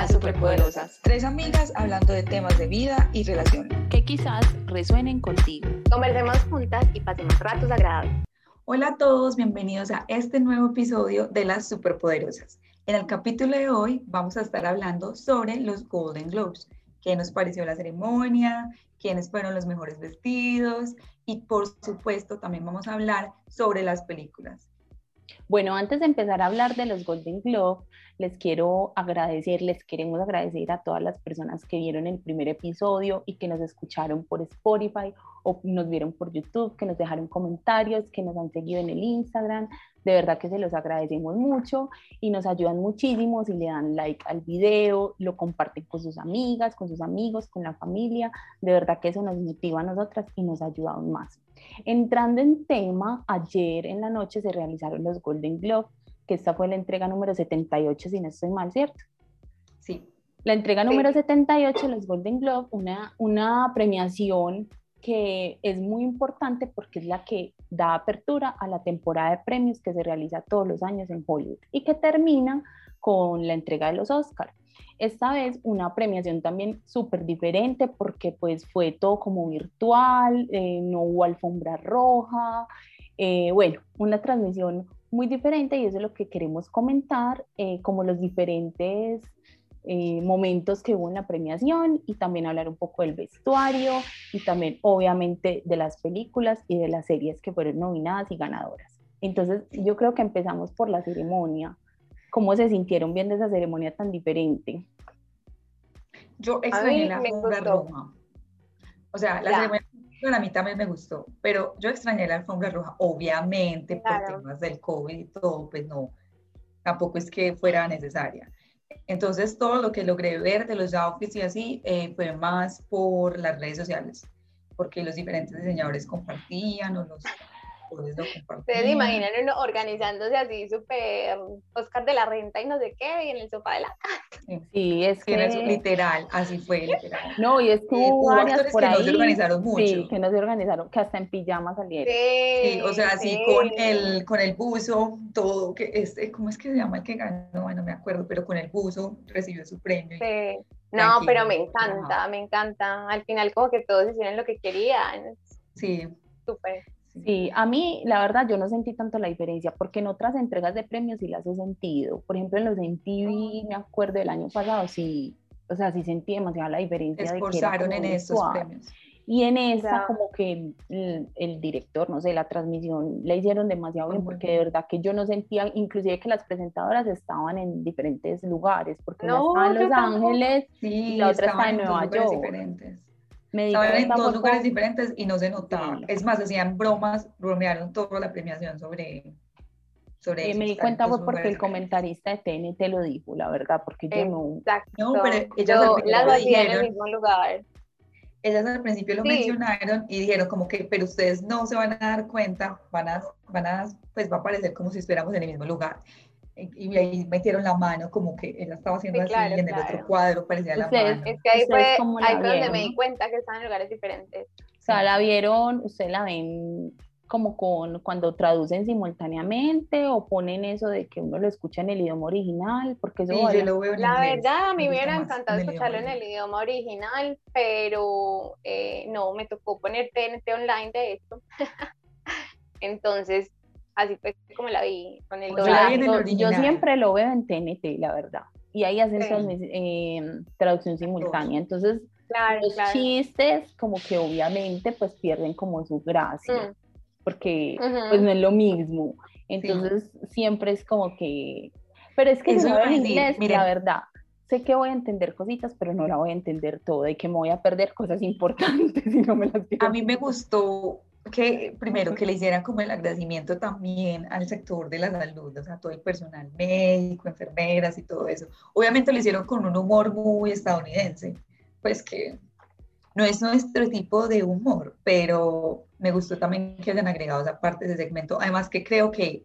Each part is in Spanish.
Las Superpoderosas. Tres amigas hablando de temas de vida y relaciones. Que quizás resuenen contigo. Conversemos juntas y pasemos ratos agradables. Hola a todos, bienvenidos a este nuevo episodio de Las Superpoderosas. En el capítulo de hoy vamos a estar hablando sobre los Golden Globes. ¿Qué nos pareció la ceremonia? ¿Quiénes fueron los mejores vestidos? Y por supuesto también vamos a hablar sobre las películas. Bueno, antes de empezar a hablar de los Golden Globe, les quiero agradecer, les queremos agradecer a todas las personas que vieron el primer episodio y que nos escucharon por Spotify o nos vieron por YouTube, que nos dejaron comentarios, que nos han seguido en el Instagram. De verdad que se los agradecemos mucho y nos ayudan muchísimo si le dan like al video, lo comparten con sus amigas, con sus amigos, con la familia. De verdad que eso nos motiva a nosotras y nos ayuda aún más. Entrando en tema, ayer en la noche se realizaron los Golden Globe que esta fue la entrega número 78, si no estoy mal, ¿cierto? Sí. La entrega número 78, los Golden Globe, una, una premiación que es muy importante porque es la que da apertura a la temporada de premios que se realiza todos los años en Hollywood y que termina con la entrega de los Oscars. Esta vez una premiación también súper diferente porque pues fue todo como virtual, eh, no hubo alfombra roja, eh, bueno, una transmisión muy diferente y eso es lo que queremos comentar, eh, como los diferentes eh, momentos que hubo en la premiación y también hablar un poco del vestuario y también obviamente de las películas y de las series que fueron nominadas y ganadoras. Entonces yo creo que empezamos por la ceremonia. ¿Cómo se sintieron viendo esa ceremonia tan diferente? Yo extrañé la alfombra roja. O sea, la ceremonia bueno, a mí también me gustó, pero yo extrañé la alfombra roja, obviamente, por temas del COVID y todo, pues no, tampoco es que fuera necesaria. Entonces, todo lo que logré ver de los outfits y así eh, fue más por las redes sociales, porque los diferentes diseñadores compartían o los Ustedes imaginan uno organizándose así súper Oscar de la Renta y no sé qué, y en el sofá de la casa. Sí, es que... literal, así fue, literal. No, y es que hubo varias por que ahí, no se organizaron mucho. Sí, que no se organizaron, que hasta en pijama salieron. Sí, o sea, así con el, con el buzo, todo, que este, ¿cómo es que se llama el que ganó? Bueno, no me acuerdo, pero con el buzo recibió su premio. Sí. No, pero me encanta, me encanta. Al final como que todos hicieron lo que querían. Sí. Súper. Sí, a mí la verdad yo no sentí tanto la diferencia porque en otras entregas de premios sí las he sentido. Por ejemplo, en los MTV, me acuerdo del año pasado, sí, o sea, sí sentí demasiado la diferencia. Esforzaron en esos premios. Y en esa como que el, director, no sé, la transmisión la hicieron demasiado bien porque de verdad que yo no sentía, inclusive que las presentadoras estaban en diferentes lugares, porque no, una estaba en Los Ángeles y la otra estaba en Nueva York. Diferentes. Estaban en dos lugares diferentes y no se notaba. Es más, hacían bromas, bromearon toda la premiación sobre, sobre eso. Me di cuenta fue porque el comentarista de TNT lo dijo, la verdad, porque yo no. Exacto. No, pero ellas al principio dijeron, en el mismo lugar. Ellas al principio lo mencionaron y dijeron como que, pero ustedes no se van a dar cuenta, van a, van a, pues va a parecer como si estuviéramos en el mismo lugar y ahí metieron la mano como que ella estaba haciendo así y en el otro cuadro parecía la mano. Es que ahí fue, ahí fue donde me di cuenta que estaban en lugares diferentes. O sea, la vieron, ustedes la ven como con cuando traducen simultáneamente o ponen eso de que uno lo escucha en el idioma original, porque eso sí, yo lo veo en La verdad, a mí me hubiera encantado escucharlo en el idioma original, pero eh, no, me tocó poner TNT online de esto. Entonces, así fue como la vi con el doblaje. Yo siempre lo veo en TNT, la verdad. Y ahí hacen eh, traducción simultánea. Entonces, los chistes, como que obviamente, pues pierden como su gracia. Mm. Porque, pues no es lo mismo. Entonces, siempre es como que. Pero es que Eso no en inglés, la verdad sé que voy a entender cositas, pero no la voy a entender todo y que me voy a perder cosas importantes si no me las A mí me gustó que primero que le hicieran como el agradecimiento también al sector de la salud, o sea, todo el personal médico, enfermeras y todo eso. Obviamente lo hicieron con un humor muy estadounidense, pues que no es nuestro tipo de humor, pero me gustó también que hayan agregado esa parte de segmento. Además que creo que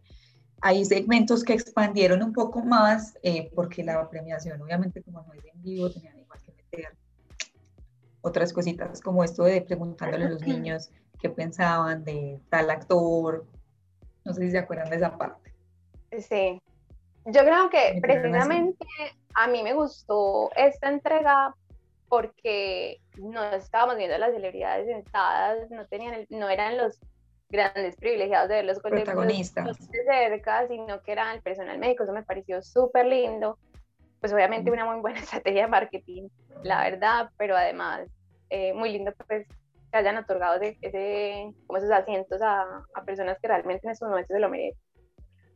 hay segmentos que expandieron un poco más, eh, porque la premiación obviamente como no es en vivo, tenían igual que meter otras cositas como esto de preguntándole a los niños qué pensaban de tal actor. No sé si se acuerdan de esa parte. Sí. Yo creo que precisamente a mí me gustó esta entrega porque no estábamos viendo a las celebridades sentadas, no, tenían no eran los grandes privilegiados de ver los protagonistas de cerca, sino que eran el personal médico, eso me pareció súper lindo. Pues obviamente una muy buena estrategia de marketing, la verdad, pero además eh, muy lindo pues que hayan otorgado ese, como esos asientos a, a personas que realmente en estos momentos se lo merecen.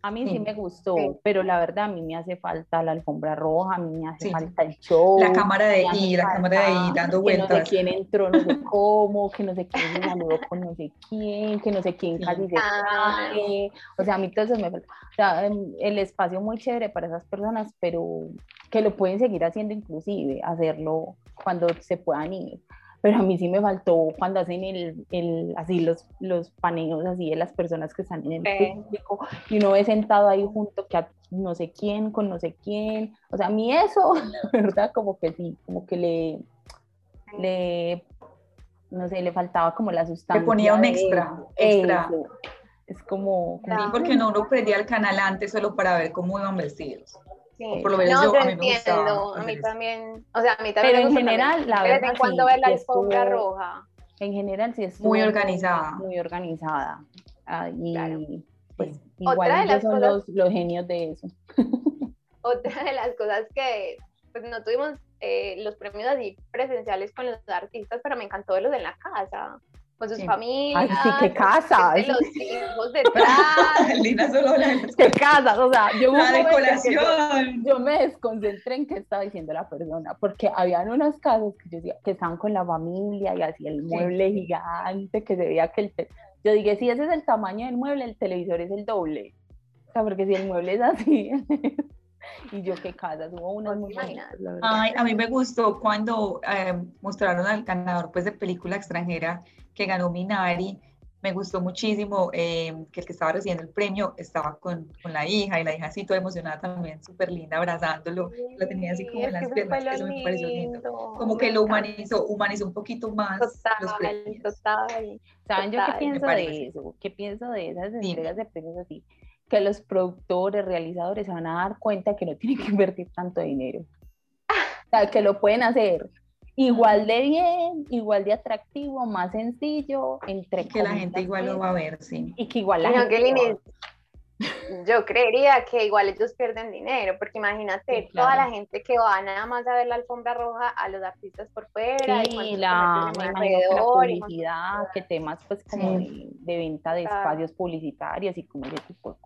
A mí sí, me gustó, pero la verdad a mí me hace falta la alfombra roja, a mí me hace falta el show. La cámara de I, la cámara de I dando vueltas. Que no sé quién entró, no sé cómo, que no sé quién se saludó con no sé quién, que no sé quién casi se cae. O sea, a mí todo eso me falta. O sea, em, el espacio muy chévere para esas personas, pero que lo pueden seguir haciendo inclusive, hacerlo cuando se puedan ir pero a mí sí me faltó cuando hacen el, el, así los, los paneos así de las personas que están en el público y uno ve sentado ahí junto que a no sé quién con no sé quién, o sea, a mí eso, la verdad, como que sí, como que le, le no sé, le faltaba como la sustancia. Le ponía un extra, extra. Es como... Sí, porque no uno prendía el canal antes solo para ver cómo iban vestidos. Sí. por lo menos no, yo, te entiendo, a mí también, o sea, a mí también. Pero en general, la verdad, de vez en cuando ver la alfombra roja. En general, sí es muy organizada. Muy organizada. Ah, y pues igual ellos son los, los, genios de eso. Otra de las cosas que pues no tuvimos eh, los premios así presenciales con los artistas, pero me encantó verlos en la casa con sus familias. Ay, sí, qué casa. los hijos detrás. Lina solo Qué casa, o sea, yo, la decoración. yo me desconcentré en qué estaba diciendo la persona, porque habían unas casas que yo decía que estaban con la familia y así el mueble gigante, que se veía que el... Yo dije, si ese es el tamaño del mueble, el televisor es el doble. O sea, porque si el mueble es así... y yo qué casas, hubo unas muy Ay, a mí me gustó cuando eh, mostraron al ganador pues, de película extranjera que ganó Minari. Me gustó muchísimo eh, que el que estaba recibiendo el premio estaba con, con, la hija y la hija así toda emocionada también, súper linda, abrazándolo. La tenía así como en las piernas, eso me pareció lindo. Como que lo humanizó, humanizó un poquito más total, los premios. Total, ¿Saben yo qué pienso de eso? ¿Qué pienso de esas entregas de premios así? Que los productores, realizadores se van a dar cuenta que no tienen que invertir tanto dinero. O sea, que lo pueden hacer igual de bien, igual de atractivo, más sencillo, entre Que la gente igual lo va a ver, sí. Y que igual la gente yo creería que igual ellos pierden dinero, porque imagínate toda la gente que va nada más a ver la alfombra roja a los artistas por fuera. y la, publicidad, que temas pues como de, venta de espacios publicitarios y como ese tipo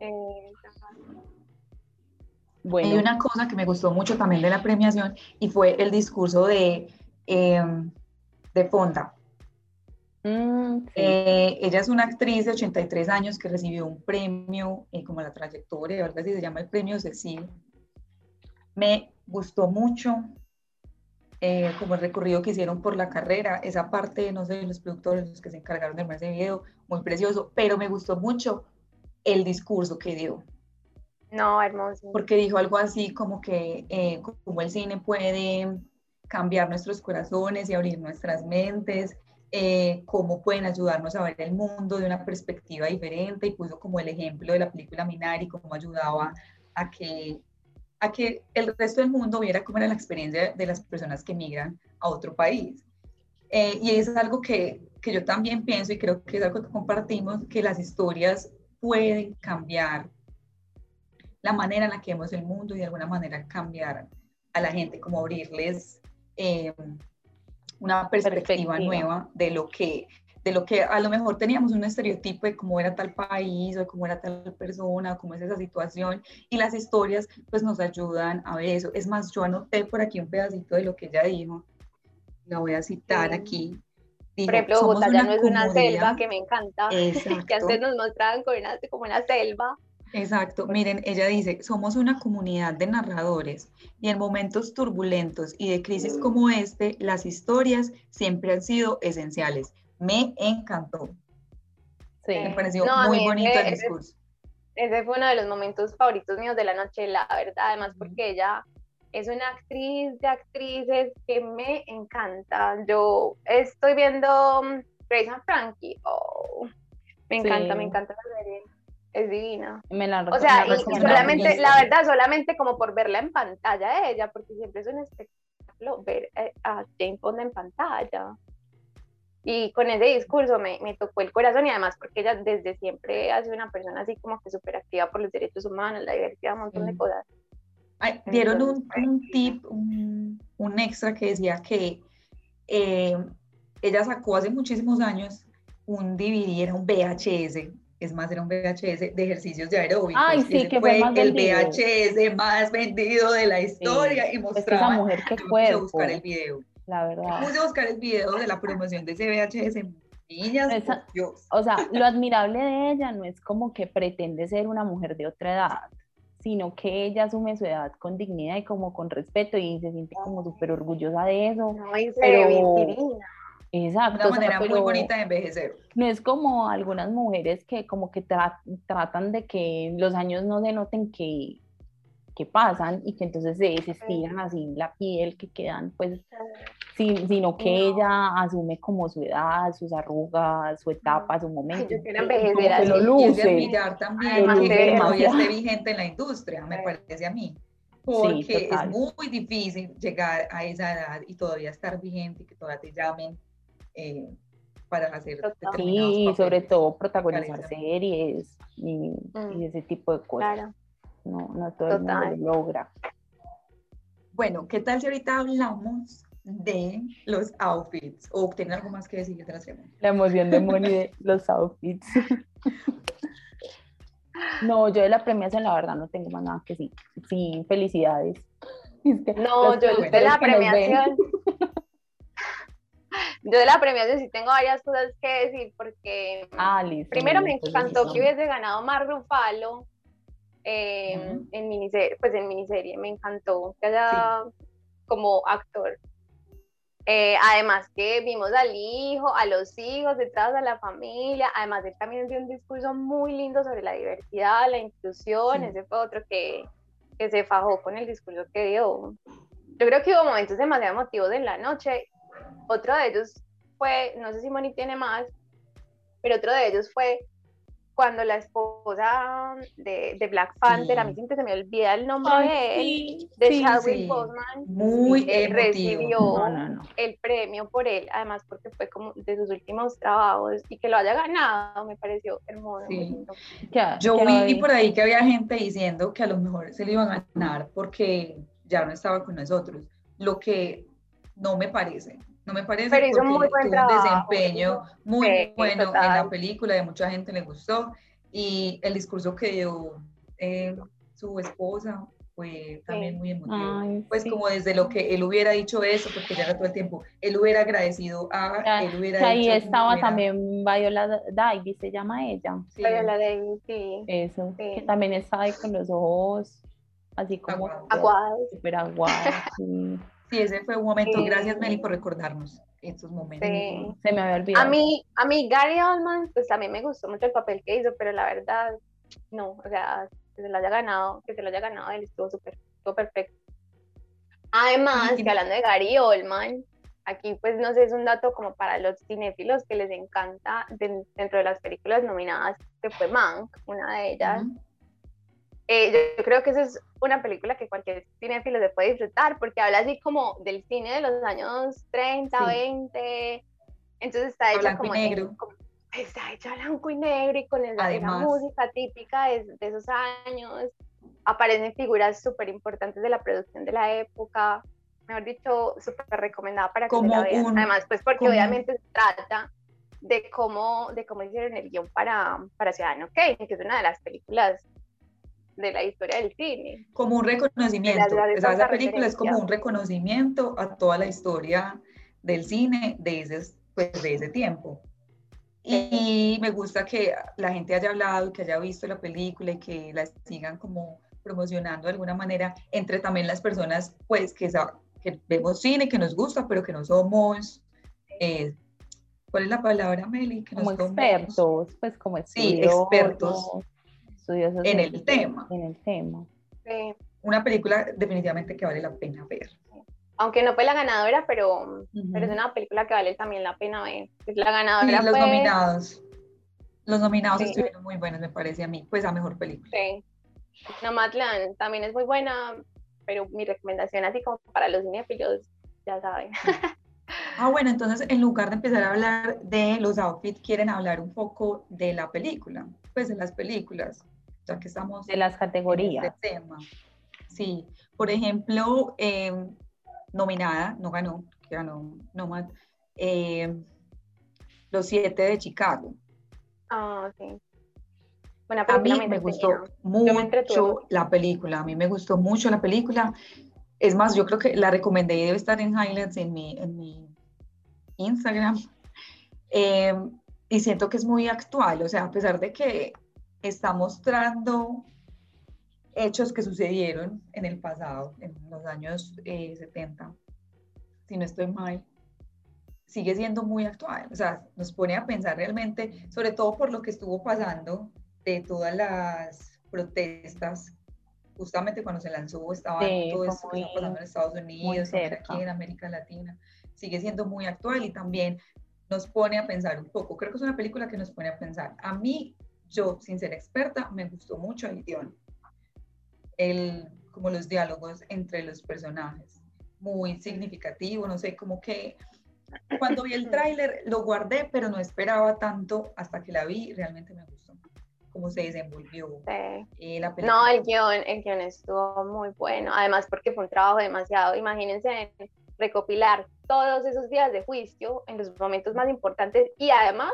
Bueno. Hay una cosa que me gustó mucho también de la premiación y fue el discurso de, em, de Fonda. Mm, eh, ella es una actriz de 83 años que recibió un premio eh, como la trayectoria, ¿verdad? Si se llama el premio Cecil. Me gustó mucho eh, como el recorrido que hicieron por la carrera, esa parte, no sé, los productores, los que se encargaron de armar ese video, muy precioso, pero me gustó mucho el discurso que dio. No, hermoso. Porque dijo algo así como que como el cine puede cambiar nuestros corazones y abrir nuestras mentes, eh, cómo pueden ayudarnos a ver el mundo de una perspectiva diferente y puso como el ejemplo de la película Minari, cómo ayudaba a que, a que el resto del mundo viera cómo era la experiencia de las personas que migran a otro país. Eh, y es algo que, que yo también pienso y creo que es algo que compartimos, que las historias pueden cambiar la manera en la que vemos el mundo y de alguna manera cambiar a la gente, como abrirles eh, una perspectiva, nueva de lo que de lo que a lo mejor teníamos un estereotipo de cómo era tal país o de cómo era tal persona, cómo es esa situación y las historias pues nos ayudan a ver eso. Es más, yo anoté por aquí un pedacito de lo que ella dijo, la voy a citar aquí. por ejemplo, Bogotá ya no es una selva que me encanta, que antes nos mostraban como una selva Exacto, miren, ella dice, somos una comunidad de narradores y en momentos turbulentos y de crisis como este, las historias siempre han sido esenciales. Me encantó. Sí. Me pareció muy bonito el discurso. Ese, fue uno de los momentos favoritos míos de la noche, la verdad, además porque ella es una actriz de actrices que me encanta. Yo estoy viendo um, Grace and Frankie, oh, me encanta, me encanta la serie es divina. Me la O sea, la y solamente, la verdad, solamente como por verla en pantalla de ella, porque siempre es un espectáculo ver eh, a Jane Fonda en pantalla. Y con ese discurso me, me tocó el corazón y además porque ella desde siempre ha sido una persona así como que súper activa por los derechos humanos, la diversidad, un montón de Mm. cosas. Ay, dieron un, Entonces, un tip, un, un extra que decía que eh, ella sacó hace muchísimos años un DVD, era un VHS, es más, era un VHS de ejercicios de aeróbicos. Ay, sí, ese que fue más el vendido. VHS más vendido de la historia y Es que esa mostraba. mujer, qué yo me puse a cuerpo, buscar el video. la verdad. puse a buscar el video de la promoción de ese VHS. Niñas, Esa- Dios. O sea, lo admirable de ella no es como que pretende ser una mujer de otra edad, sino que ella asume su edad con dignidad y como con respeto y se siente como súper orgullosa de eso. No, y se Pero- ve divina. Exacto. Una o sea, manera muy bonita de envejecer. No es como algunas mujeres que como que tra- tratan de que los años no denoten que, que pasan y que entonces se, estiran así la piel, que quedan pues Sí, sino que No. ella asume como su edad, sus arrugas, su etapa, su momento. yo quiero envejecer así. lo Y es de luce. admirar también Además que todavía esté vigente en la industria, me Sí. parece a mí. Porque es total. muy difícil llegar a esa edad y todavía estar vigente y que todavía te llamen eh, para hacer Total. determinados Sí, y sobre papeles. todo protagonizar Parece. series y, Mm. y ese tipo de cosas. Claro. No, no todo el mundo Total. lo logra. Bueno, ¿qué tal si ahorita hablamos de los outfits? ¿O tienen algo más que decir de la ceremonia? La emoción de Moni de los outfits. No, yo de la premiación la verdad no tengo más nada que sí. Sí, felicidades. Es que No, yo de la premiación. Yo de la premiación sí tengo varias cosas que decir porque Ah, listo. primero muy me encantó listo. que hubiese ganado Mark Ruffalo eh, Ujú. en miniserie, pues en miniserie, me encantó que haya como actor. Eh, además que vimos al hijo, a los hijos detrás de la familia, además él también dio un discurso muy lindo sobre la diversidad, la inclusión, Sí. ese fue otro que, que se fajó con el discurso que dio. Yo creo que hubo momentos demasiado emotivos en la noche, otro de ellos fue, no sé si Moni tiene más, pero otro de ellos fue cuando la esposa de, de Black Panther, a mí Sí. siempre se me olvida el nombre Ay, de él, sí, de sí, Chadwick sí. Boseman, Muy eh, recibió No, no, no. el premio por él, además porque fue como de sus últimos trabajos y que lo haya ganado me pareció hermoso. Sí. Ya, Yo ya vi por ahí que había gente diciendo que a lo mejor se le iban a ganar porque ya no estaba con nosotros, lo que no me parece. No me parece Pero hizo porque muy buen tuvo un trabajo, desempeño muy Sí, bueno en total. la película, de mucha gente le gustó y el discurso que dio eh, su esposa fue también Sí. muy emotivo. Ay, Pues sí. como desde lo que él hubiera dicho eso, porque ya era todo el tiempo, él hubiera agradecido a, Ya, él hubiera Que ahí dicho, estaba hubiera- también Viola Davis, se llama ella. sí, Pero la de sí, Eso, Sí. que también está ahí con los ojos así como Aguados. súper- aguados. Sí. ese fue un momento. Sí. Gracias, Meli, por recordarnos estos momentos. Sí. Se me había olvidado. A mí, a mí Gary Oldman, pues también me gustó mucho el papel que hizo, pero la verdad, no, o sea, que se lo haya ganado, que se lo haya ganado él estuvo súper, estuvo perfecto. Además, Sí. que hablando de Gary Oldman, aquí pues no sé, es un dato como para los cinéfilos que les encanta de- dentro de las películas nominadas, que fue Mank, una de ellas. Ujú. Eh, yo, yo creo que esa es una película que cualquier cinéfilo se puede disfrutar porque habla así como del cine de los años 30, Sí. 20. Entonces está hecha blanco y como, en- negro. como- está hecha blanco y negro y con esa, esa música típica de, de esos años. Aparecen figuras súper importantes de la producción de la época. Mejor dicho, súper recomendada para que se la vean. un- Además, pues porque como- obviamente se trata de cómo, de cómo hicieron el guion para, para Ciudadano Kane, que es una de las películas de la historia del cine. Como un reconocimiento. O sea, esa película es como un reconocimiento a toda la historia del cine de ese, pues, de ese tiempo. Y me gusta que la gente haya hablado que haya visto la película y que la sigan como promocionando de alguna manera entre también las personas pues que, que vemos cine, que nos gusta, pero que no somos, eh, ¿cuál es la palabra, Meli? Que no como somos expertos, pues como Sí, estudiosos. expertos estudiosos en el tema. En el tema. Sí. Una película definitivamente que vale la pena ver. Aunque no fue la ganadora, pero, pero es una película que vale también la pena ver. Pues la ganadora los fue nominados. Los nominados estuvieron muy buenos, me parece a mí, pues a mejor película. Sí. Nomadland también es muy buena, pero mi recomendación así como para los cinéfilos, ya saben. Ah, bueno, entonces en lugar de empezar a hablar de los outfits, quieren hablar un poco de la película, pues de las películas, ya que estamos... De las categorías. este tema. Sí, por ejemplo, em, nominada, no ganó, ganó Nomad, eh, Los Siete de Chicago. Ah, sí. a mí me, gustó mucho la película, a mí me gustó mucho la película. Es más, yo creo que la recomendé y debe estar en highlights en mi, en mi Instagram. Em, y siento que es muy actual, o sea, a pesar de que está mostrando hechos que sucedieron en el pasado, en los años 70, eh, si no estoy mal, sigue siendo muy actual. O sea, nos pone a pensar realmente, sobre todo por lo que estuvo pasando de todas las protestas, justamente cuando se lanzó, estaba todo esto que estaba pasando en Estados Unidos, aquí en América Latina, sigue siendo muy actual y también nos pone a pensar un poco. Creo que es una película que nos pone a pensar. A mí, yo, sin ser experta, me gustó mucho el guion. El, como los diálogos entre los personajes. Muy significativo, no sé, como que cuando vi el tráiler lo guardé, pero no esperaba tanto hasta que la vi, realmente me gustó cómo se desenvolvió eh, la película. No, el guion, el guion estuvo muy bueno, además porque fue un trabajo demasiado, imagínense recopilar todos esos días de juicio en los momentos más importantes y además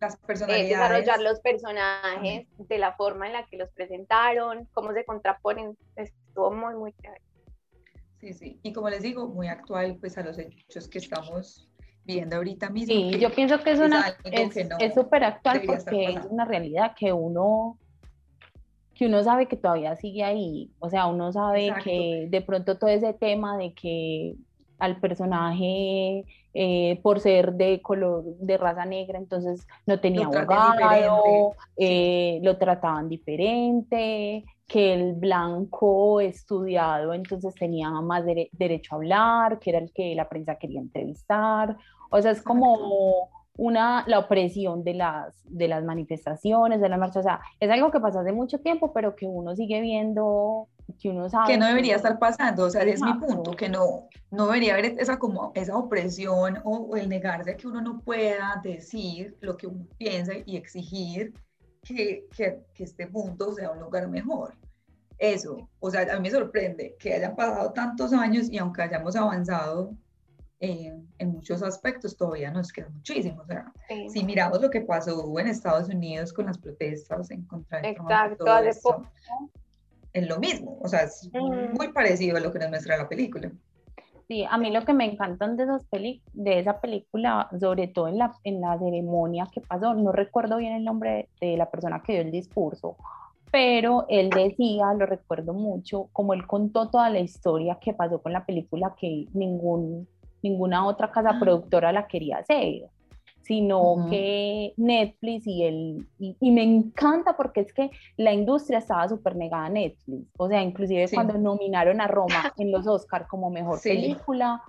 las personalidades. desarrollar los personajes de la forma en la que los presentaron, cómo se contraponen, estuvo muy, muy chévere. Sí, sí, y como les digo, muy actual pues a los hechos que estamos viendo ahorita mismo. Sí, yo pienso que es una es súper actual porque es una realidad que uno que uno sabe que todavía sigue ahí, o sea, uno sabe que de pronto todo ese tema de que al personaje eh, por ser de color, de raza negra, entonces no tenía abogado, eh, lo trataban diferente, que el blanco estudiado entonces tenía más derecho a hablar, que era el que la prensa quería entrevistar. O sea, es como una, la opresión de las, de las manifestaciones, de las marchas. O sea, es algo que pasó hace mucho tiempo, pero que uno sigue viendo, que uno sabe. Que no debería estar pasando, o sea, es mi punto, que no, no debería haber esa, como, esa opresión o, el negarse a que uno no pueda decir lo que uno piensa y exigir que, que, que este mundo sea un lugar mejor. Eso, o sea, a mí me sorprende que hayan pasado tantos años y aunque hayamos avanzado eh, en muchos aspectos, todavía nos queda muchísimo. O sea, si miramos lo que pasó en Estados Unidos con las protestas en contra de Exacto, es lo mismo, o sea, es muy parecido a lo que nos muestra la película. Sí, a mí lo que me encantan de, esas peli de esa película, sobre todo en la, en la ceremonia que pasó, no recuerdo bien el nombre de la persona que dio el discurso, pero él decía, lo recuerdo mucho, como él contó toda la historia que pasó con la película, que ningún, ninguna otra casa ah. productora la quería hacer, sino que Netflix y él, y, me encanta porque es que la industria estaba súper negada a Netflix, o sea, inclusive cuando nominaron a Roma en los Oscars como mejor película,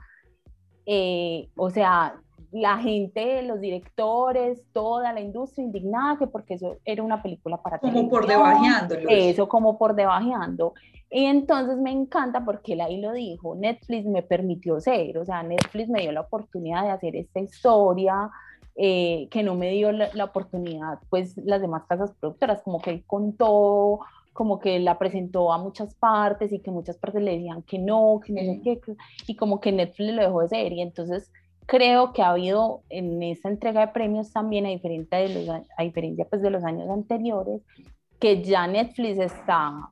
eh, o sea, la gente, los directores, toda la industria indignada que porque eso era una película para Como por debajeando. Eso, como por debajeando. Y entonces me encanta porque él ahí lo dijo, Netflix me permitió ser, o sea, Netflix me dio la oportunidad de hacer esta historia, eh, que no me dio la, oportunidad, pues las demás casas productoras, como que él contó, como que la presentó a muchas partes y que muchas partes le decían que no, que no sé qué, y como que Netflix lo dejó de ser. Y entonces creo que ha habido en esa entrega de premios también, a diferencia de los, a diferencia pues de los años anteriores, que ya Netflix está,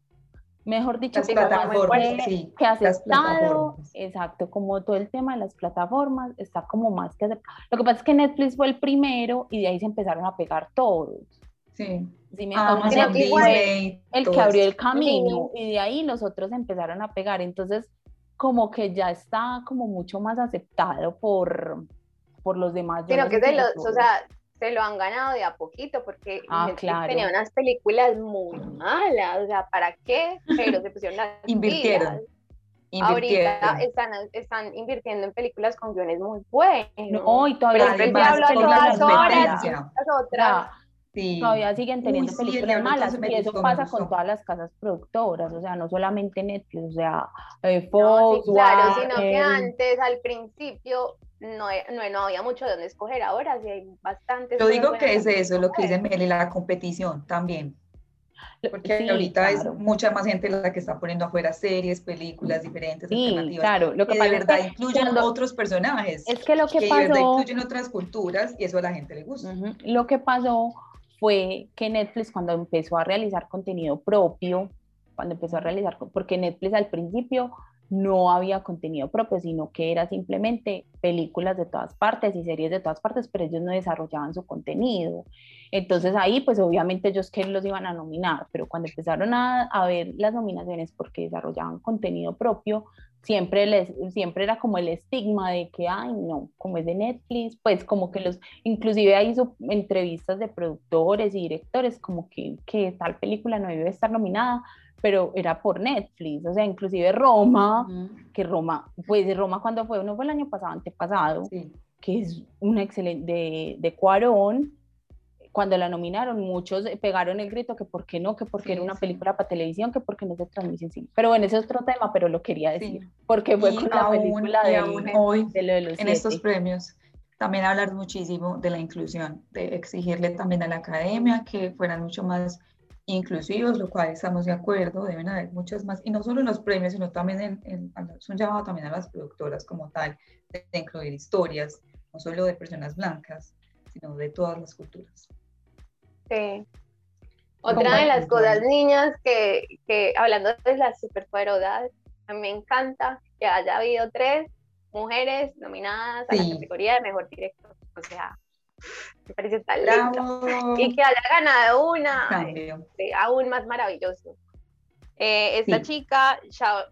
mejor dicho, las plataformas, sí, que ha aceptado, exacto, como todo el tema de las plataformas, está como más que aceptado. Lo que pasa es que Netflix fue el primero y de ahí se empezaron a pegar todos. Sí. sí me ah, el que abrió el camino y de ahí los otros empezaron a pegar. Entonces, como que ya está como mucho más aceptado por, por los demás. Pero que se lo, o sea, se lo han ganado de a poquito porque ah, tenía unas películas muy malas, o sea, ¿para qué? Pero se pusieron las Invirtieron. Ahorita están, están invirtiendo en películas con guiones muy buenos. No, y todavía Pero todas horas, las otras todavía siguen teniendo películas malas y eso pasa con todas las casas productoras, o sea, no solamente Netflix, o sea, eh, Fox, claro, sino que antes, al principio, no, no, había mucho de dónde escoger, ahora sí hay bastantes. Yo digo que es eso, lo que dice Meli, la competición también. Porque ahorita es mucha más gente la que está poniendo afuera series, películas diferentes, sí, alternativas. Claro, lo que, de verdad incluyen otros personajes. Es que lo que, pasó. De verdad incluyen otras culturas y eso a la gente le gusta. Lo que pasó fue que Netflix, cuando empezó a realizar contenido propio, cuando empezó a realizar, porque Netflix al principio no había contenido propio, sino que era simplemente películas de todas partes y series de todas partes, pero ellos no desarrollaban su contenido. Entonces ahí, pues obviamente ellos que los iban a nominar, pero cuando empezaron a, a ver las nominaciones porque desarrollaban contenido propio, siempre, les, siempre era como el estigma de que, ay, no, como es de Netflix, pues como que los, inclusive hizo entrevistas de productores y directores, como que, que tal película no debe estar nominada, pero era por Netflix, o sea, inclusive Roma, que Roma, pues Roma cuando fue, no fue el año pasado, antepasado, que es una excelente, de, de Cuarón, cuando la nominaron, muchos pegaron el grito que por qué no, que porque era una película para televisión, que porque no se transmite en cine. Pero bueno, ese es otro tema, pero lo quería decir, porque fue con la película de, hoy, en estos premios. También hablar muchísimo de la inclusión, de exigirle también a la academia que fueran mucho más inclusivos, lo cual estamos de acuerdo, deben haber muchas más, y no solo en los premios, sino también en, en, es un llamado también a las productoras como tal, de, incluir historias, no solo de personas blancas, sino de todas las culturas. Sí. Otra de las cosas, niñas, que, que hablando de las superpoderosas, a mí me encanta que haya habido tres mujeres nominadas a la categoría de mejor director. O sea, me parece tan lindo. Y que haya ganado una, este, aún más maravilloso. Eh, esta chica, Xiao,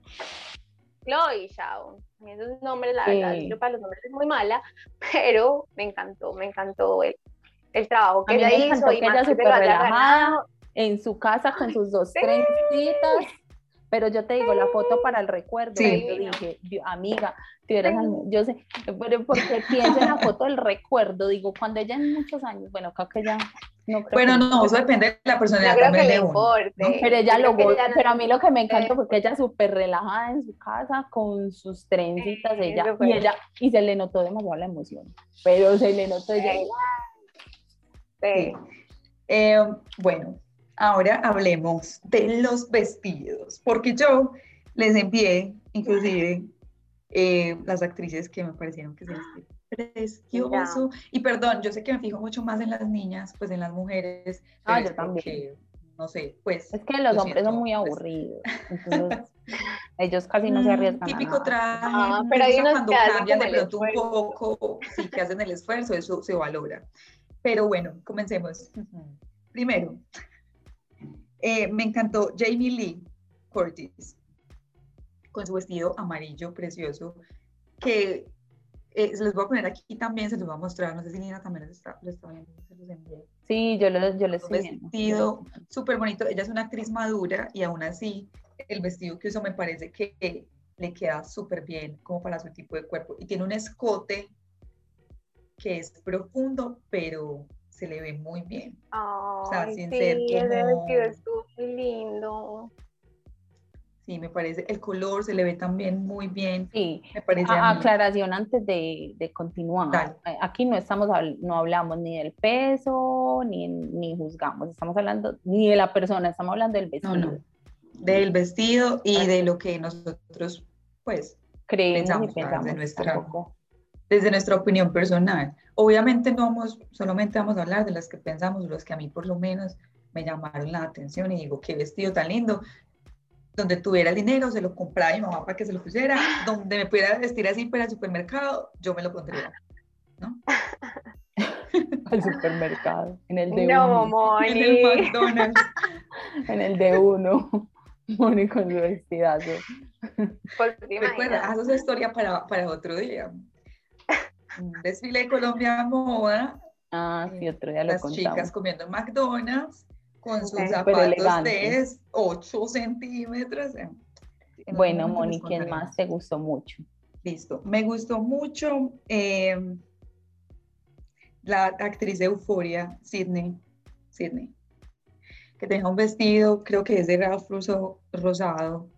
Chloe Xiao, esos nombres, la verdad, yo para los nombres es muy mala, pero me encantó, me encantó el, el trabajo que ella hizo. y que ella súper relajada en su casa con sus dos trencitas pero yo te digo, la foto para el recuerdo, sí. yo dije, amiga, yo sé, pero porque pienso en la foto del recuerdo, digo, cuando ella en muchos años, bueno, creo que ya no creo Bueno, no, eso depende de la personalidad también de uno. Pero ella lo pero a mí lo que me encanta porque ella súper relajada en su casa con sus trencitas, ella, y ella, y se le notó demasiado la emoción, pero se le notó ella. Sí. Eh, bueno, ahora hablemos de los vestidos, porque yo les envié inclusive eh, las actrices que me parecieron que se vestían precioso. Y perdón, yo sé que me fijo mucho más en las niñas, pues en las mujeres. Ah, yo también. no sé, pues. Es que los hombres son muy aburridos. Entonces, ellos casi no se mm, arriesgan. Típico traje. Ah, pero hay unos cuando cambian de pronto un poco, sí, que hacen el esfuerzo, eso se valora. Pero bueno, comencemos. Primero, eh, me encantó Jamie Lee Curtis con su vestido amarillo precioso, que eh, se los voy a poner aquí también, se los voy a mostrar, no sé si Nina también los está, está viendo, se los envié. Sí, yo, lo, yo les Un vestido súper bonito, ella es una actriz madura y aún así el vestido que usó me parece que le queda súper bien como para su tipo de cuerpo. Y tiene un escote que es profundo, pero se le ve muy bien. o sea, sin sí, ser como... vestido estuvo muy lindo. Sí, me parece, el color se le ve también muy bien. Sí, me parece aclaración antes de, de continuar. Eh, aquí no estamos no hablamos ni del peso, ni, ni juzgamos, estamos hablando ni de la persona, estamos hablando del vestido. No, no. Del vestido y de lo que nosotros, pues, creemos pensamos, desde, nuestra, desde nuestra opinión personal. Obviamente no vamos, solamente vamos a hablar de las que pensamos, los que a mí por lo menos me llamaron la atención y digo, qué vestido tan lindo donde tuviera el dinero, se lo compraba a mi mamá para que se lo pusiera, donde me pudiera vestir así para el supermercado, yo me lo pondría, ¿no? Al supermercado, en el de no, uno. En el McDonald's. en el de uno. Moni con su vestidazo. Pues, Recuerda, haz esa historia para, para otro día. Un desfile de Colombia moda. Ah, sí, otro día lo Las chicas comiendo en McDonald's con sus zapatos de 8 centímetros. Bueno, Moni, ¿quién más te gustó mucho? Listo, me gustó mucho eh, la actriz de Euforia, Sydney. Sydney, que tenía un vestido, creo que es de Ralph rosado,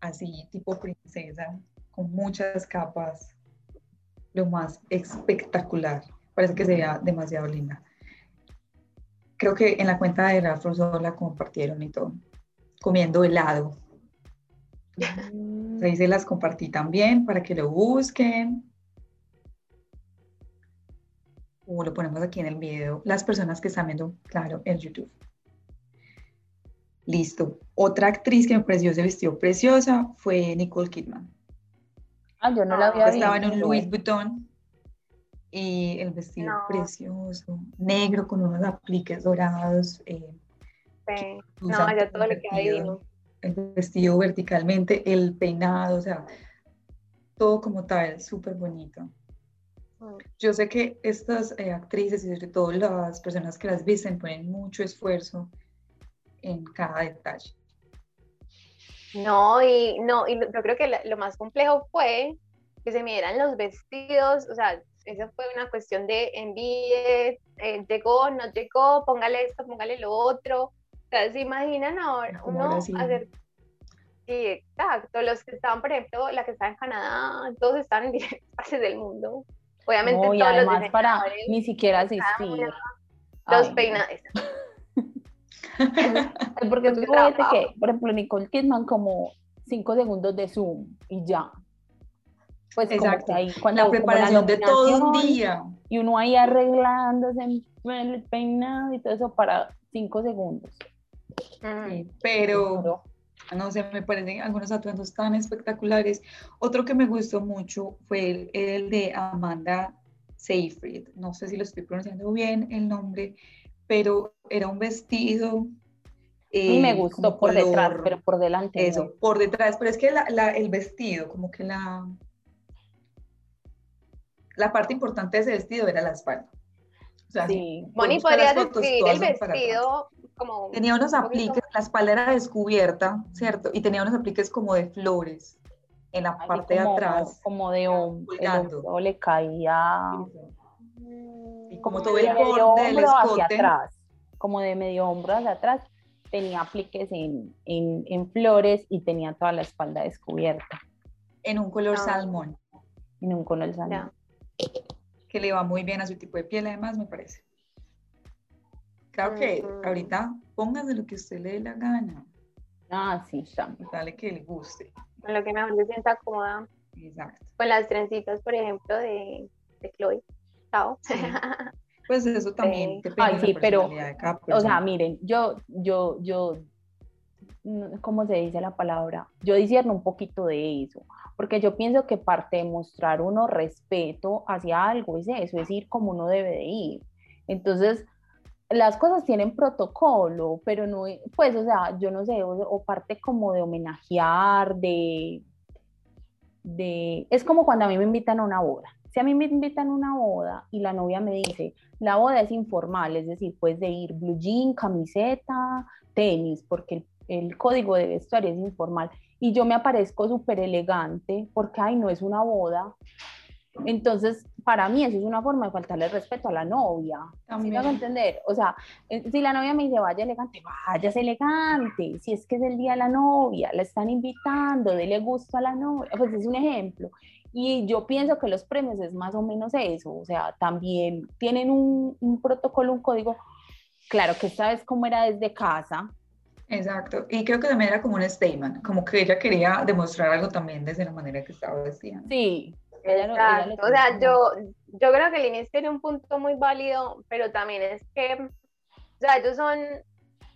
así tipo princesa, con muchas capas, lo más espectacular. Parece que sería demasiado linda. Creo que en la cuenta de Ralph Lauren la compartieron y todo, comiendo helado. Ahí se las compartí también para que lo busquen. O lo ponemos aquí en el video, las personas que están viendo, claro, en YouTube. Listo. Otra actriz que me pareció se vistió preciosa fue Nicole Kidman. Ah, yo no la había Estaba en un Louis Vuitton y el vestido precioso, negro con unos apliques dorados. Eh, sí. No, ya todo le queda divino. El vestido verticalmente, el peinado, o sea, todo como tal, súper bonito. Mm. Yo sé que estas eh, actrices y sobre todo las personas que las visten ponen mucho esfuerzo en cada detalle. No, y no, y yo creo que lo más complejo fue que se midieran los vestidos, o sea, eso fue una cuestión de envíe, eh, llegó, no llegó, póngale esto, póngale lo otro. O sea, se imaginan ahora uno hacer. Sí, exacto. Los que estaban, por ejemplo, la que estaba en Canadá, todos están en diferentes partes del mundo. Obviamente, no, y además para ni siquiera asistir. Los peinados. Porque tú que, por ejemplo, Nicole Kidman como cinco segundos de Zoom y ya. Pues Exacto. ahí, cuando, la preparación de todo un día. Y uno ahí arreglándose el peinado y todo eso para cinco segundos. Sí, pero no sé, me parecen algunos atuendos tan espectaculares. Otro que me gustó mucho fue el, de Amanda Seyfried. No sé si lo estoy pronunciando bien el nombre, pero era un vestido. y me eh, gustó por detrás, pero por delante. Eso, por detrás, pero es que el vestido, como que la, la parte importante de ese vestido era la espalda. O sea, sí. Moni podría describir el vestido como... Tenía unos apliques, la espalda era descubierta, ¿cierto? Y tenía unos apliques como de flores en la parte de atrás. Como de hombro, le caía... Y como, todo el borde del escote. Hacia atrás, como de medio hombro hacia atrás, tenía apliques en, en, flores y tenía toda la espalda descubierta. En un color ah. salmón. En un color salmón que le va muy bien a su tipo de piel, además, me parece. Claro que ahorita póngase lo que usted le dé la gana. Ah, sí, Dale que le guste. Con lo que mejor se sienta cómoda. Exacto. Con las trencitas, por ejemplo, de, de Chloe. Chao. Pues eso también eh, Ay, sí, pero, o sea, miren, yo, yo, yo, ¿cómo se dice la palabra? Yo disierno un poquito de eso porque yo pienso que parte de mostrar uno respeto hacia algo es eso, es ir como uno debe de ir. Entonces, las cosas tienen protocolo, pero no, pues, o sea, yo no sé, o, parte como de homenajear, de, de, es como cuando a mí me invitan a una boda. Si a mí me invitan a una boda y la novia me dice, la boda es informal, es decir, puedes de ir blue jean, camiseta, tenis, porque el, el código de vestuario es informal y yo me aparezco súper elegante porque, ay, no es una boda. Entonces, para mí eso es una forma de faltarle respeto a la novia. ¿Sí me hago entender? O sea, eh, si la novia me dice, vaya elegante, vayas elegante. Si es que es el día de la novia, la están invitando, dele gusto a la novia. Pues es un ejemplo. Y yo pienso que los premios es más o menos eso. O sea, también tienen un, un protocolo, un código. Claro que sabes cómo era desde casa, Exacto, y creo que también era como un statement, como que ella quería demostrar algo también desde la manera que estaba vestida. Sí, Exacto. o sea, yo, yo creo que Inés tiene un punto muy válido, pero también es que, o sea, ellos son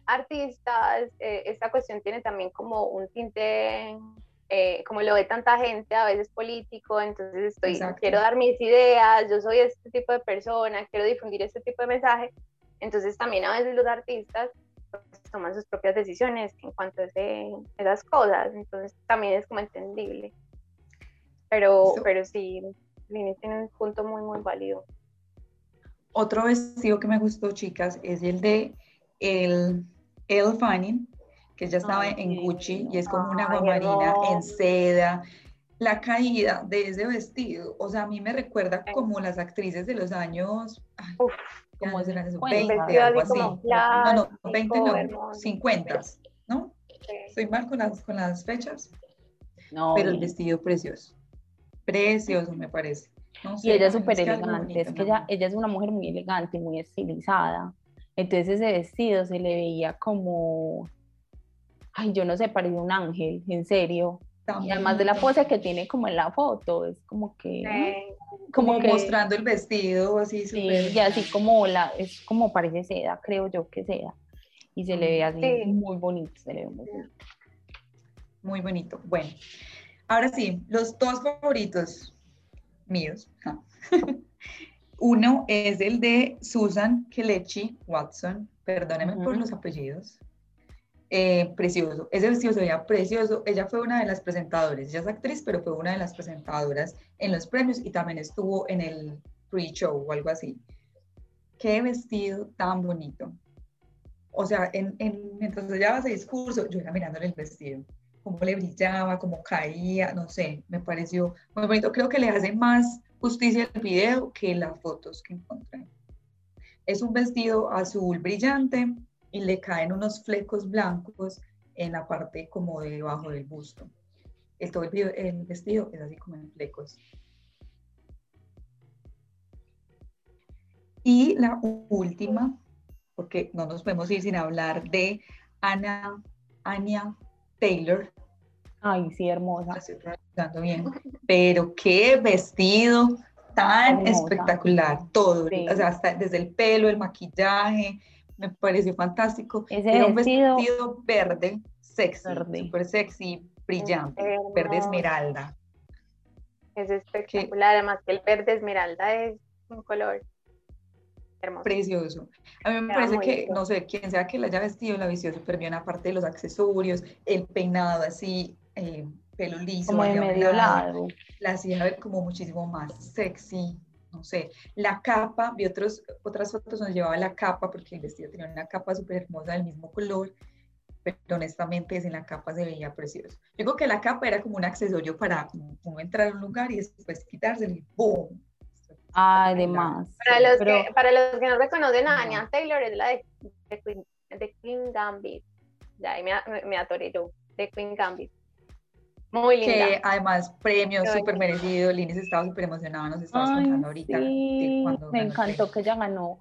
artistas, eh, esta cuestión tiene también como un tinte, eh, como lo ve tanta gente, a veces político, entonces estoy, quiero dar mis ideas, yo soy este tipo de persona, quiero difundir este tipo de mensaje, entonces también a veces los artistas toman sus propias decisiones en cuanto a esas cosas, entonces también es como entendible. Pero, pero sí, tiene un punto muy, muy válido. Otro vestido que me gustó, chicas, es el de el Elle Fanning, que ya estaba en Gucci y es como una agua marina en seda. La caída de ese vestido, o sea, a mí me recuerda como las actrices de los años como años eran esos? 50, 20, algo así. como No, no, 20 plástico, no, hermoso. 50, ¿no? Sí. Estoy mal con las, con las fechas, No, pero el vestido precioso. Precioso, me parece. No Y sé, ella es súper elegante, es que ella, ella es una mujer muy elegante, muy estilizada. Entonces ese vestido se le veía como, ay, yo no sé, parecía un ángel, en serio. Y además de la pose que tiene como en la foto, es como que, Sí. como, como que, mostrando el vestido así sí, súper y así como la, es como parece seda, creo yo que seda. Y se le ve así Sí. muy bonito, se le ve muy bonito. muy bonito. Bueno, ahora sí, los dos favoritos míos. Uno es el de Susan Kelechi Watson, perdóneme por los apellidos. Eh, precioso, ese vestido se veía precioso. Ella fue una de las presentadoras, ella es actriz, pero fue una de las presentadoras en los premios y también estuvo en el pre-show o algo así. Qué vestido tan bonito. O sea, en, en- mientras ella daba ese discurso, yo iba mirándole el vestido, cómo le brillaba, cómo caía, no sé, me pareció muy bonito. Creo que le hace más justicia el video que las fotos que encontré. Es un vestido azul brillante y le caen unos flecos blancos en la parte como debajo del busto. El, todo el, el vestido es así como en flecos. Y la última, porque no nos podemos ir sin hablar de Ana, Anya Taylor, Ay, sí, hermosa. estoy pronunciando bien, pero qué vestido tan Hermosa. espectacular, todo, Sí. o sea, hasta desde el pelo, el maquillaje, me pareció fantástico. Ese Era un vestido- vestido verde, sexy, súper sexy, brillante, verde esmeralda. Es espectacular, además que el verde esmeralda es un color hermoso. Precioso. A mí me parece que, lindo. no sé, quien sea que la haya vestido, la vistió súper bien, aparte de los accesorios, el peinado así, eh, pelo liso, Como de medio lado. la hacía ver como muchísimo más sexy, no sé. La capa, vi otros, otras fotos donde llevaba la capa, porque el vestido tenía una capa súper hermosa del mismo color, pero honestamente sin la capa se veía precioso. Yo creo que la capa era como un accesorio para uno entrar a un lugar y después quitárselo y ¡boom! Además. Para los, pero- que, para los que no reconocen a Anya Taylor, es la de, de Queen, de Queen Gambit. Ya ahí me, me, me atoré yo, de Queen Gambit. Muy linda. Que además premio súper merecido, Linis estaba súper emocionada, nos estabas Ay, contando ahorita. de sí, cuando me encantó que ella ganó,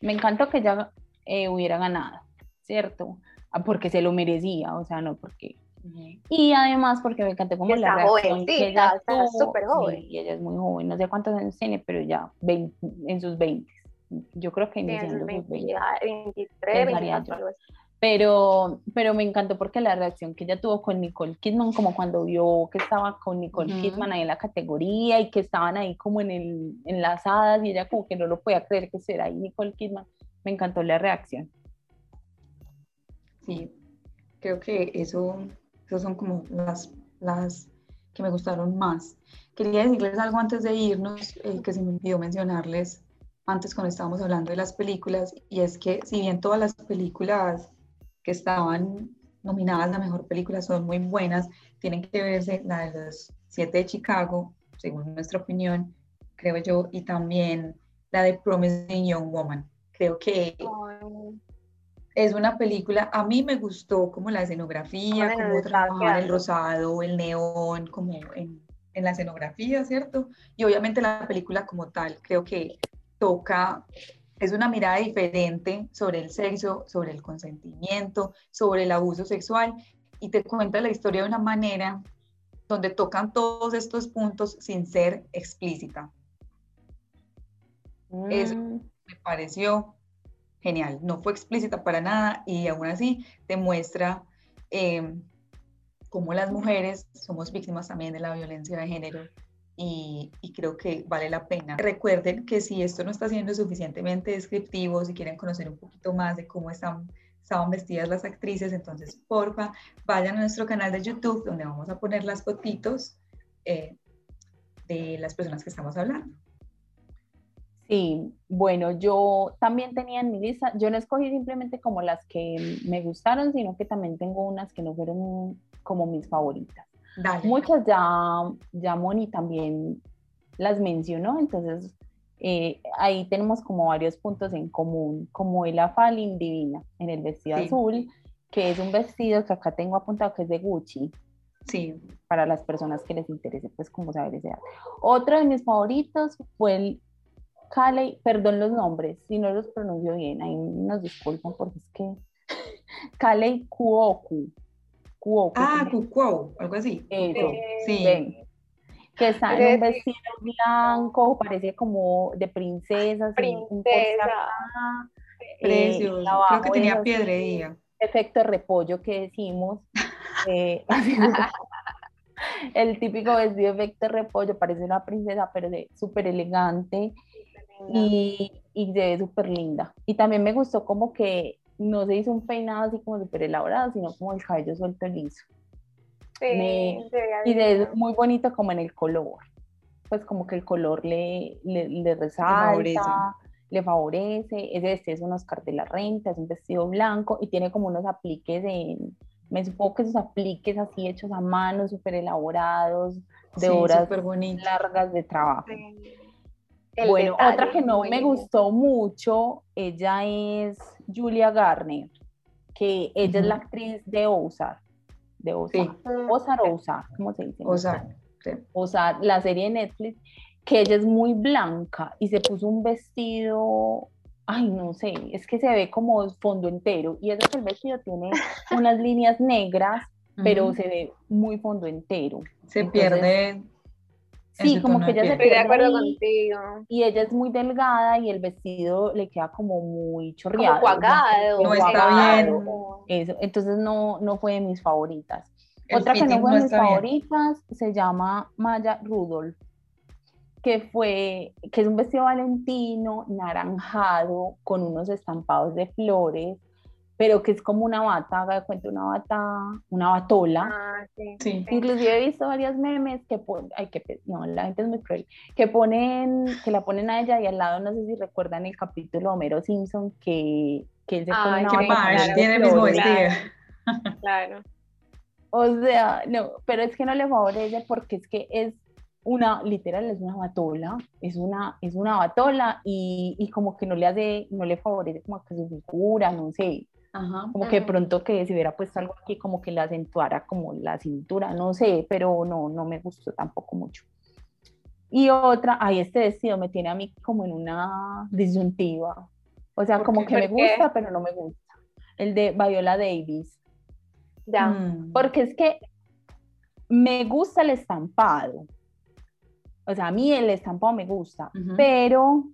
me encantó que ella eh, hubiera ganado, ¿cierto? Ah, Porque se lo merecía, o sea, no porque... Y además porque me encantó como la reacción que ella jovencita, está tuvo. súper joven. Sí, y ella es muy joven, no sé cuántos años tiene, pero ya 20 en sus 20. Yo creo que Sí, en iniciando sus sus 20, 20. ya, 23, Pensaría 24, yo. algo así. Pero, pero me encantó porque la reacción que ella tuvo con Nicole Kidman, como cuando vio que estaba con Nicole Ujú. Kidman ahí en la categoría y que estaban ahí como en el, enlazadas y ella como que no lo podía creer que será ahí Nicole Kidman. Me encantó la reacción. Sí, creo que eso, esas son como las, las que me gustaron más. Quería decirles algo antes de irnos, eh, que se me olvidó mencionarles antes cuando estábamos hablando de las películas, y es que si bien todas las películas que estaban nominadas a Mejor Película son muy buenas, tienen que verse la de los siete de Chicago, según nuestra opinión, creo yo, y también la de Promising Young Woman. Creo que Ay, es una película, a mí me gustó como la escenografía, cómo estaba trabajaban el rosado, el neón, como en, en la escenografía, ¿cierto? Y obviamente la película como tal, creo que toca, es una mirada diferente sobre el sexo, sobre el consentimiento, sobre el abuso sexual, y te cuenta la historia de una manera donde tocan todos estos puntos sin ser explícita. Eso. Mm, me pareció genial. No fue explícita para nada y aún así demuestra eh, cómo las mujeres somos víctimas también de la violencia de género y, creo que vale la pena. Recuerden que si esto no está siendo suficientemente descriptivo, si quieren conocer un poquito más de cómo están, estaban vestidas las actrices, entonces porfa, vayan a nuestro canal de YouTube donde vamos a poner las fotitos eh, de las personas que estamos hablando. Sí, bueno, yo también tenía en mi lista, yo no escogí simplemente como las que me gustaron, sino que también tengo unas que no fueron como mis favoritas. Dale. Muchas ya, ya Moni también las mencionó, entonces eh, ahí tenemos como varios puntos en común, como el Afalin Divina en el vestido azul, que es un vestido que acá tengo apuntado que es de Gucci. Sí. Para las personas que les interese, pues como saber ese arte. Otro de mis favoritos fue el Kalei, perdón los nombres, si no los pronuncio bien, ahí nos disculpan porque es que Kalei Kuoku. Ah, Kuoku, algo así. Eso, sí que está en un vestido blanco, parece como de princesa. Princesa. Eh, Creo que tenía piedrería. Efecto repollo que decimos. Eh, el típico vestido efecto repollo, parece una princesa, pero súper elegante y, y se ve súper linda. Y también me gustó como que no se hizo un peinado así como súper elaborado, sino como el cabello suelto liso y de muy bonito como en el color. Pues como que el color le, le, resalta, le favorece. Ese vestido es un Oscar de la Renta, es un vestido blanco y tiene como unos apliques en, me supongo que esos apliques así hechos a mano, súper elaborados, de horas largas de trabajo. Bueno, otra que no me gustó mucho, ella es Julia Garner, que ella es la actriz de Ozark de Ozark. o Ozark, ¿cómo se dice? Ozark. la serie de Netflix, que ella es muy blanca y se puso un vestido, ay, no sé, es que se ve como fondo entero. Y eso que el vestido tiene unas líneas negras, pero se ve muy fondo entero. Se pierde Sí, como que ella se Estoy de acuerdo contigo. Y ella es muy delgada y el vestido le queda como muy chorreado. Como cuagado. No está bien. Eso, entonces no, no fue de mis favoritas. Otra que no fue de mis favoritas se llama Maya Rudolph, que fue, que es un vestido valentino, naranjado, con unos estampados de flores, pero que es como una bata, haga de cuenta, una bata, una batola. Ah, sí, sí. Inclusive he visto varios memes que ponen, ay, que, no, la gente es muy cruel, que ponen, que la ponen a ella y al lado, no sé si recuerdan el capítulo de Homero Simpson, que, que él se pone una bata. tiene el mismo vestido. Claro. O sea, no, pero es que no le favorece porque es que es una, literal, es una batola, es una, es una batola y, y como que no le hace, no le favorece como que su figura, no sé, como que pronto que se hubiera puesto algo aquí como que le acentuara como la cintura, no sé, pero no, no me gustó tampoco mucho. Y otra, ay, este vestido me tiene a mí como en una disyuntiva. O sea, como que me gusta, pero no me gusta. El de Viola Davis. Ya. Mm. Porque es que me gusta el estampado. O sea, a mí el estampado me gusta, pero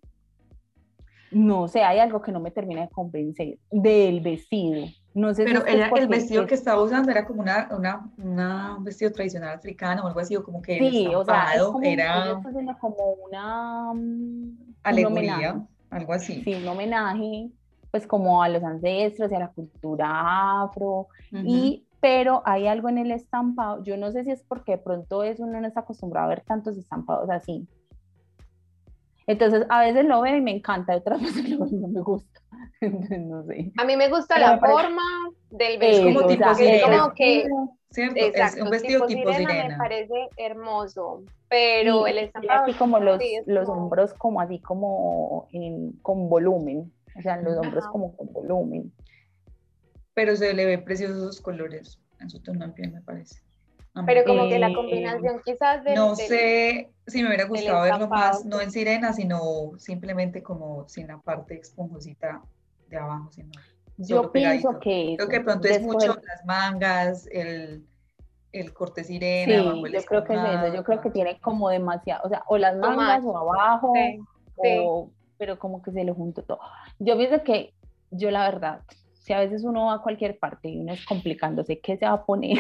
no sé, hay algo que no me termina de convencer del vestido. No sé Pero ella, el vestido que estaba usando era como una, una, una, un vestido tradicional africano o algo así, o como que sí, o sea, era como una mm, alegoría, algo así. Sí, un homenaje, pues como a los ancestros y a la cultura afro, y pero hay algo en el estampado, yo no sé si es porque de pronto es uno no está acostumbrado a ver tantos estampados así, entonces, a veces lo veo y me encanta, otras veces lo veo y no me gusta. no sé. A mí me gusta la forma del vestido. como tipo sirena. Como que, ¿Cierto? Exacto, es un vestido tipo, sirena, Me parece hermoso, pero el estampado... Así como los, los hombros como así como en, con volumen, o sea, los hombros como con volumen. Pero se le ve preciosos los colores en su tono piel, me parece. Pero como que la eh, combinación quizás de... No sé si me hubiera gustado verlo más, no en sirena, sino simplemente como sin la parte esponjosita de abajo, sino Yo pienso que... Creo que pronto es mucho las mangas, el, el corte sirena. Sí, yo creo que es eso, yo creo que tiene como demasiado, o sea, o las mangas o abajo, o, pero como que se le junto todo. Yo pienso que yo la verdad, si a veces uno va a cualquier parte y uno es complicándose, ¿qué se va a poner?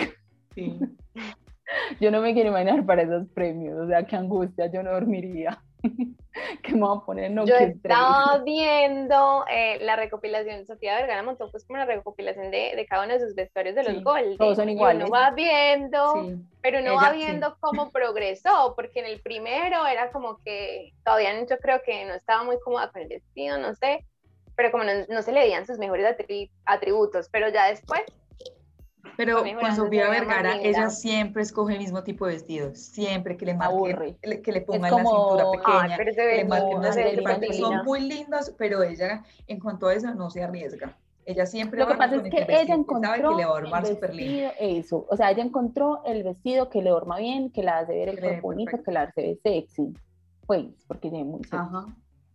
Sí. Yo no me quiero imaginar para esos premios, o sea, qué angustia, yo no dormiría. ¿Qué me voy a poner? No, yo estaba viendo eh, la recopilación, Sofía Vergara montó pues como una recopilación de, de, cada uno de sus vestuarios de los goles. Todos son iguales. uno va viendo, pero uno va viendo cómo progresó, porque en el primero era como que todavía yo creo que no estaba muy cómoda con el vestido, no sé, pero como no, no se le veían sus mejores atributos, pero ya después Pero con Sofía Vergara, ella siempre escoge el mismo tipo de vestido, siempre que le marque, Aburre. le- que le pongan como- la cintura pequeña, Ay, que le marquen una parte. Son muy lindos, pero ella en cuanto a eso no se arriesga. Ella siempre Lo que pasa es el que vestido ella sabe encontró que le va a el armar vestido, eso, o sea, ella encontró el vestido que le forma bien, que la hace ver el cuerpo bonito, que la hace ver sexy, pues, porque ve muy sexy, Ajá.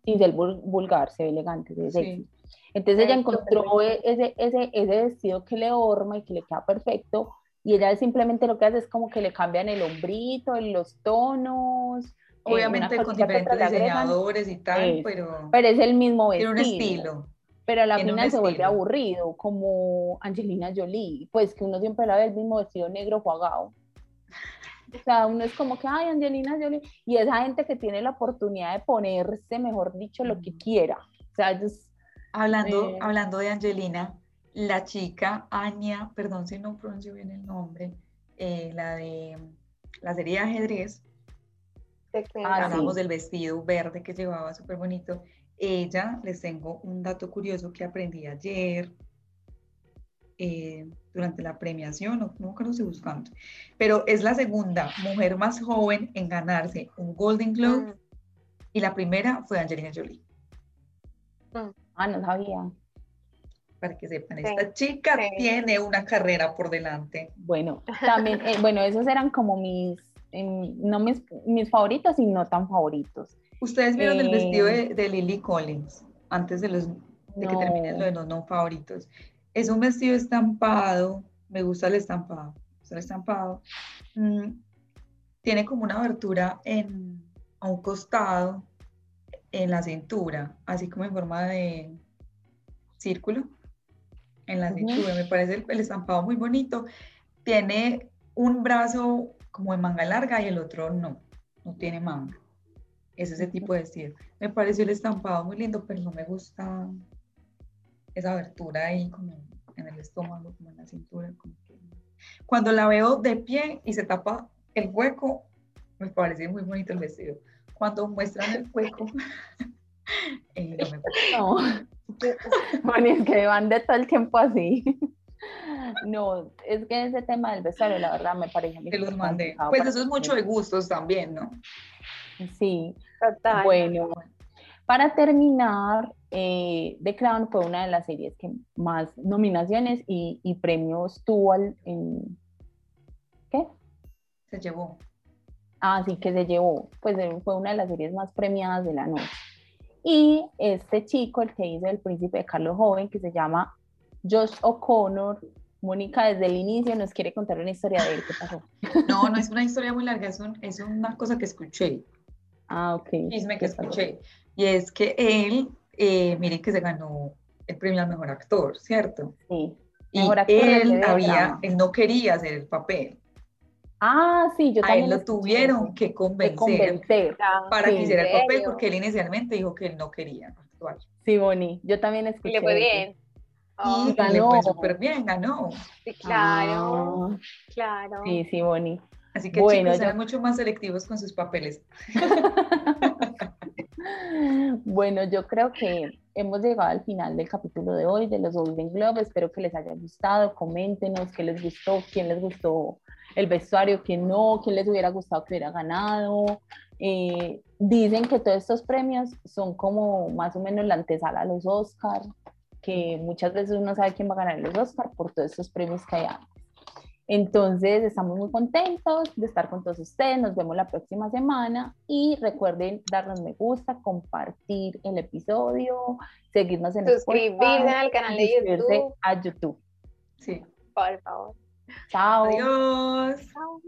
ser vul- vulgar, se ve elegante, se ve Sí. Entonces ella encontró e- ese, ese, ese vestido que le horma y que le queda perfecto, y ella simplemente lo que hace es como que le cambian el hombrito, los tonos, eh, Obviamente con diferentes diseñadores y tal, Eso. pero pero es el mismo tiene vestido. un estilo. Pero a la Tiene final se vuelve aburrido, como Angelina Jolie, pues que uno siempre la ve el mismo vestido negro jugado. O sea, uno es como que, ay, Angelina Jolie, y esa gente que tiene la oportunidad de ponerse, mejor dicho, lo que quiera. O sea, ellos, Hablando, Eh. hablando de Angelina, la chica Anya, perdón si no pronuncio bien el nombre, eh, la de la serie de ajedrez, Ah, hablamos del vestido verde que llevaba súper bonito. Ella, les tengo un dato curioso que aprendí ayer eh, durante la premiación, no, no creo si buscando, pero es la segunda mujer más joven en ganarse un Golden Globe Mm, y la primera fue Angelina Jolie. Ah, no sabía. Para que sepan, Sí, esta chica sí. tiene una carrera por delante. Bueno, también, eh, bueno, esos eran como mis, em, no mis, mis favoritos y no tan favoritos. Ustedes vieron el vestido Eh, de, de Lily Collins antes de, los, de que terminen lo de No. los no favoritos. Es un vestido estampado, me gusta el estampado, gusta el estampado. Mm, tiene como una abertura en, a un costado en la cintura, así como en forma de círculo en la cintura. Me parece el, el estampado muy bonito. Tiene un brazo como de manga larga y el otro no, no tiene manga. Es ese tipo de vestido. Me pareció el estampado muy lindo, pero no me gusta esa abertura ahí como en el estómago, como en la cintura. como que- Cuando la veo de pie y se tapa el hueco, me parece muy bonito el vestido. Cuando muestran el hueco, eh, no me. No, bueno, es que van de todo el tiempo así. No, es que ese tema del vestuario, la verdad, me parece a mí Te los mandé. Pues eso es mucho de gustos también, ¿no? Sí, Total. bueno, para terminar, eh, The Crown fue una de las series que más nominaciones y, y premios tuvo al- en... ¿Qué? Se llevó. Ah, sí, que se llevó, pues eh, fue una de las series más premiadas de la noche. Y este chico, el que hizo El Príncipe de Carlos Joven, que se llama Josh O'Connor, Mónica desde el inicio nos quiere contar una historia de él, ¿qué pasó? No, no es una historia muy larga, es, un- es una cosa que escuché, Ah, ok. chisme que escuché. Y es que él, eh, miren que se ganó el premio al mejor actor, ¿cierto? Sí. Y Mejor actor en él había, él no quería hacer el papel. Ah, sí, yo A también él lo tuvieron que convencer convencer. Ya. para que Sí. hiciera el ¿En papel, porque él inicialmente dijo que él no quería actuar. Sí, Boni, yo también Y escuché le fue bien. Y Oh, le ganó. fue súper bien, ganó. sí, claro, Ah, claro. sí, sí, Boni. Así que Bueno, chicos, yo- sean mucho más selectivos con sus papeles. Bueno, yo creo que hemos llegado al final del capítulo de hoy de los Golden Globe. Espero que les haya gustado. Coméntenos qué les gustó, quién les gustó el vestuario, quién no, quién les hubiera gustado que hubiera ganado. Eh, dicen que todos estos premios son como más o menos la antesala a los Oscars, que muchas veces uno sabe quién va a ganar los Oscars por todos estos premios que hay antes. Entonces, estamos muy contentos de estar con todos ustedes. Nos vemos la próxima semana y recuerden darnos me gusta, compartir el episodio, seguirnos en Suscribirse Spotify, al canal de YouTube, a YouTube. Sí. por favor. Chao. Adiós. Chao.